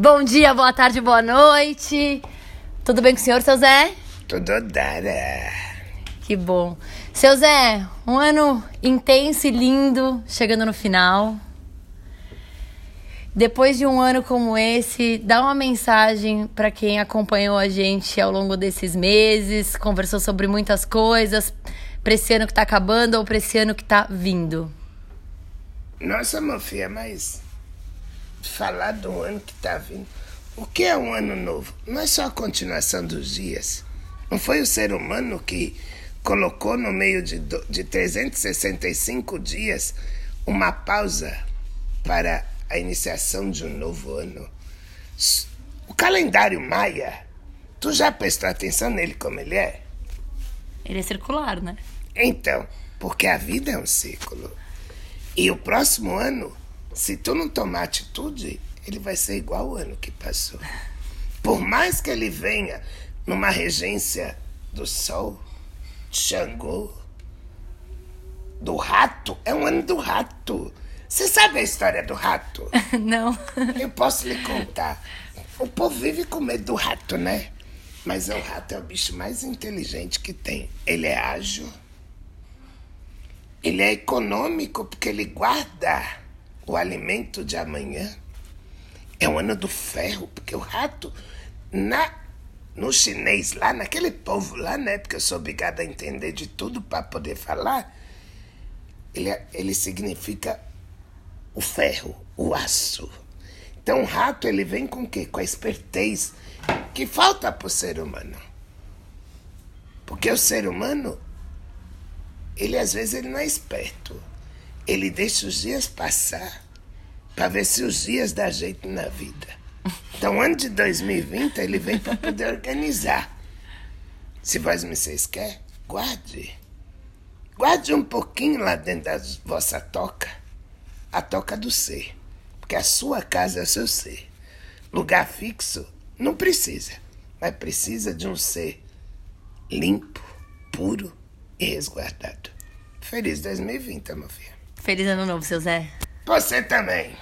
Bom dia, boa tarde, boa noite. Tudo bem com o senhor, seu Zé? Tudo dara. Que bom. Seu Zé, um ano intenso e lindo chegando no final. Depois de um ano como esse, dá uma mensagem para quem acompanhou a gente ao longo desses meses, conversou sobre muitas coisas, para esse ano que está acabando ou para esse ano que está vindo. Nossa, Mofia, mas falar do ano que está vindo. O que é um ano novo? Não é só a continuação dos dias. Não foi o ser humano que colocou no meio de, de 365 dias uma pausa para a iniciação de um novo ano. O calendário maia, tu já prestou atenção nele como ele é? Ele é circular, né? Então, porque a vida é um ciclo. E o próximo ano, se tu não tomar atitude, ele vai ser igual ao ano que passou. Por mais que ele venha numa regência do sol, de Xangô, do rato, é um ano do rato. Você sabe a história do rato? Não. Eu posso lhe contar. O povo vive com medo do rato, né? Mas o rato é o bicho mais inteligente que tem. Ele é ágil. Ele é econômico porque ele guarda o alimento de amanhã. É o ano do ferro, porque o rato, na, no chinês lá, naquele povo lá, né? Porque eu sou obrigada a entender de tudo para poder falar. Ele, é, ele significa o ferro, o aço. Então o rato ele vem com o quê? Com a espertez que falta para o ser humano. Porque o ser humano, ele às vezes ele não é esperto. Ele deixa os dias passar para ver se os dias dá jeito na vida. Então, ano de 2020, ele vem para poder organizar. Se vós me vocês quer, guarde. Guarde um pouquinho lá dentro da vossa toca a toca do ser. Porque a sua casa é o seu ser. Lugar fixo não precisa, mas precisa de um ser limpo, puro e resguardado. Feliz 2020, meu filho. Feliz ano novo, seu Zé. Você também.